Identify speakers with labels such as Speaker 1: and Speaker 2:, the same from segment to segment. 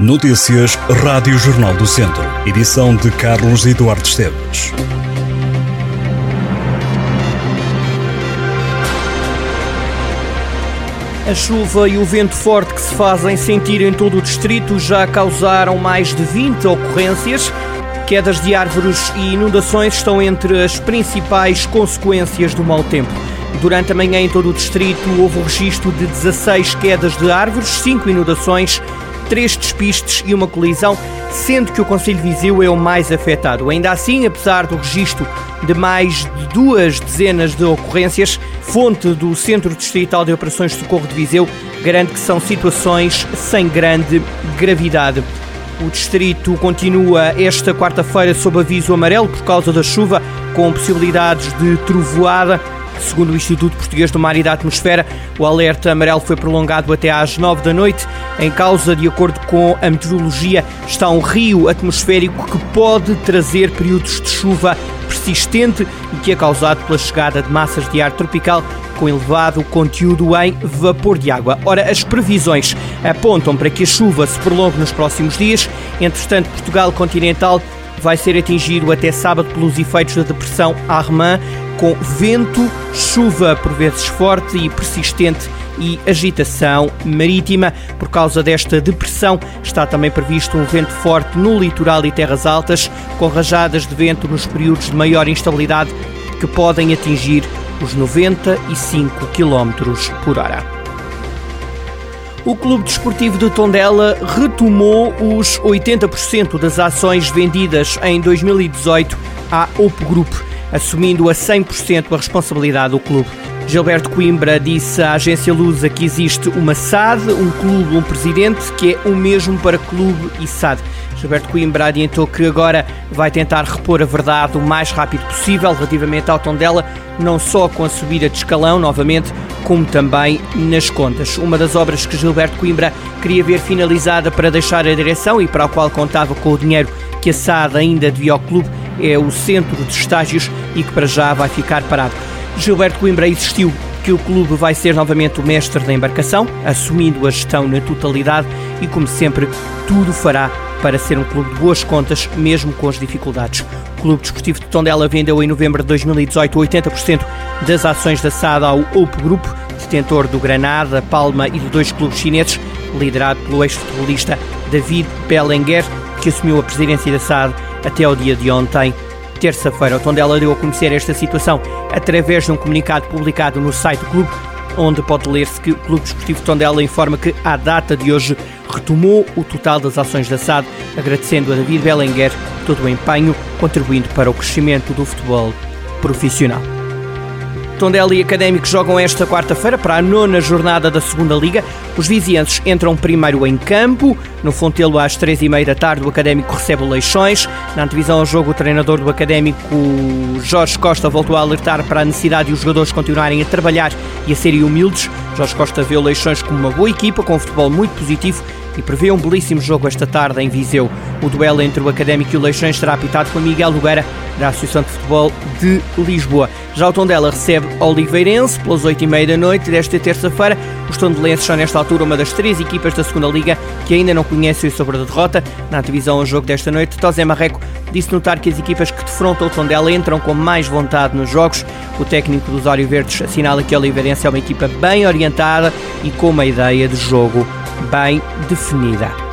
Speaker 1: Notícias Rádio Jornal do Centro. Edição de Carlos Eduardo Esteves.
Speaker 2: A chuva e o vento forte que se fazem sentir em todo o distrito já causaram mais de 20 ocorrências. Quedas de árvores e inundações estão entre as principais consequências do mau tempo. Durante a manhã em todo o distrito houve o registro de 16 quedas de árvores, 5 inundações, 3 despistes e uma colisão, sendo que o Conselho de Viseu é o mais afetado. Ainda assim, apesar do registro de mais de duas dezenas de ocorrências, fonte do Centro Distrital de Operações de Socorro de Viseu garante que são situações sem grande gravidade. O distrito continua esta quarta-feira sob aviso amarelo por causa da chuva, com possibilidades de trovoada. Segundo o Instituto Português do Mar e da Atmosfera, o alerta amarelo foi prolongado até às 9 da noite. Em causa, de acordo com a meteorologia, está um rio atmosférico que pode trazer períodos de chuva persistente e que é causado pela chegada de massas de ar tropical com elevado conteúdo em vapor de água. Ora, as previsões apontam para que a chuva se prolongue nos próximos dias. Entretanto, Portugal continental vai ser atingido até sábado pelos efeitos da depressão Armand, com vento, chuva por vezes forte e persistente e agitação marítima. Por causa desta depressão, está também previsto um vento forte no litoral e terras altas, com rajadas de vento nos períodos de maior instabilidade que podem atingir os 95 km por hora. O Clube Desportivo de Tondela retomou os 80% das ações vendidas em 2018 à Opo Group, assumindo a 100% a responsabilidade do clube. Gilberto Coimbra disse à agência Lusa que existe uma SAD, um clube, um presidente, que é o mesmo para clube e SAD. Gilberto Coimbra adiantou que agora vai tentar repor a verdade o mais rápido possível relativamente ao Tondela, não só com a subida de escalão novamente, como também nas contas. Uma das obras que Gilberto Coimbra queria ver finalizada para deixar a direção e para a qual contava com o dinheiro que a SAD ainda devia ao clube é o centro de estágios e que para já vai ficar parado. Gilberto Coimbra insistiu que o clube vai ser novamente o mestre da embarcação, assumindo a gestão na totalidade e, como sempre, tudo fará para ser um clube de boas contas, mesmo com as dificuldades. O Clube Desportivo de Tondela vendeu em novembro de 2018 80% das ações da SAD ao Opo Group, detentor do Granada, Palma e de dois clubes chineses, liderado pelo ex-futebolista David Bellenger, que assumiu a presidência da SAD até ao dia de ontem terça-feira. O Tondela deu a conhecer esta situação através de um comunicado publicado no site do clube, onde pode ler-se que o Clube Desportivo Tondela informa que, à data de hoje, retomou o total das ações da SAD, agradecendo a David Bellenger todo o empenho, contribuindo para o crescimento do futebol profissional. Tondela e Académicos jogam esta quarta-feira para a nona jornada da Segunda Liga. Os vizienses entram primeiro em campo. No Fontelo, às três e meia da tarde, o Académico recebe o Leixões. Na antevisão ao jogo, o treinador do Académico, Jorge Costa, voltou a alertar para a necessidade de os jogadores continuarem a trabalhar e a serem humildes. Jorge Costa vê o Leixões como uma boa equipa, com um futebol muito positivo e prevê um belíssimo jogo esta tarde em Viseu. O duelo entre o Académico e o Leixões será apitado por Miguel Nogueira, da Associação de Futebol de Lisboa. Já o Tondela recebe Oliveirense pelas 8h30 da noite desta terça-feira. Os tondelenses são nesta altura uma das três equipas da segunda Liga que ainda não conhecem sobre a derrota. Na divisão ao jogo desta noite, Tosé Marreco disse notar que as equipas que defrontam o Tondela entram com mais vontade nos jogos. O técnico dos Ório Verdes assinala que o Oliveirense é uma equipa bem orientada e com uma ideia de jogo bem definida.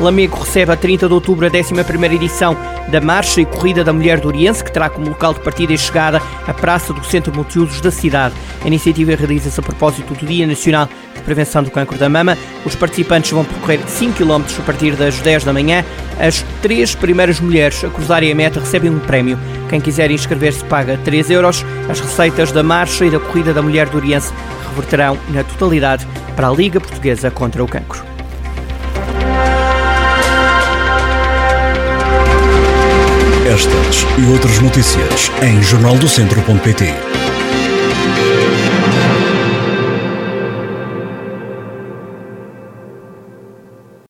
Speaker 2: Lamego recebe a 30 de outubro a 11 edição da Marcha e Corrida da Mulher do Oriense, que terá como local de partida e chegada a Praça do Centro Multiusos da cidade. A iniciativa realiza-se a propósito do Dia Nacional de Prevenção do Cancro da Mama. Os participantes vão percorrer 5 km a partir das 10 da manhã. As três primeiras mulheres a cruzarem a meta recebem um prémio. Quem quiser inscrever-se paga 3 euros. As receitas da Marcha e da Corrida da Mulher do Oriense reverterão na totalidade para a Liga Portuguesa contra o Cancro.
Speaker 1: Estas e outras notícias em jornaldocentro.pt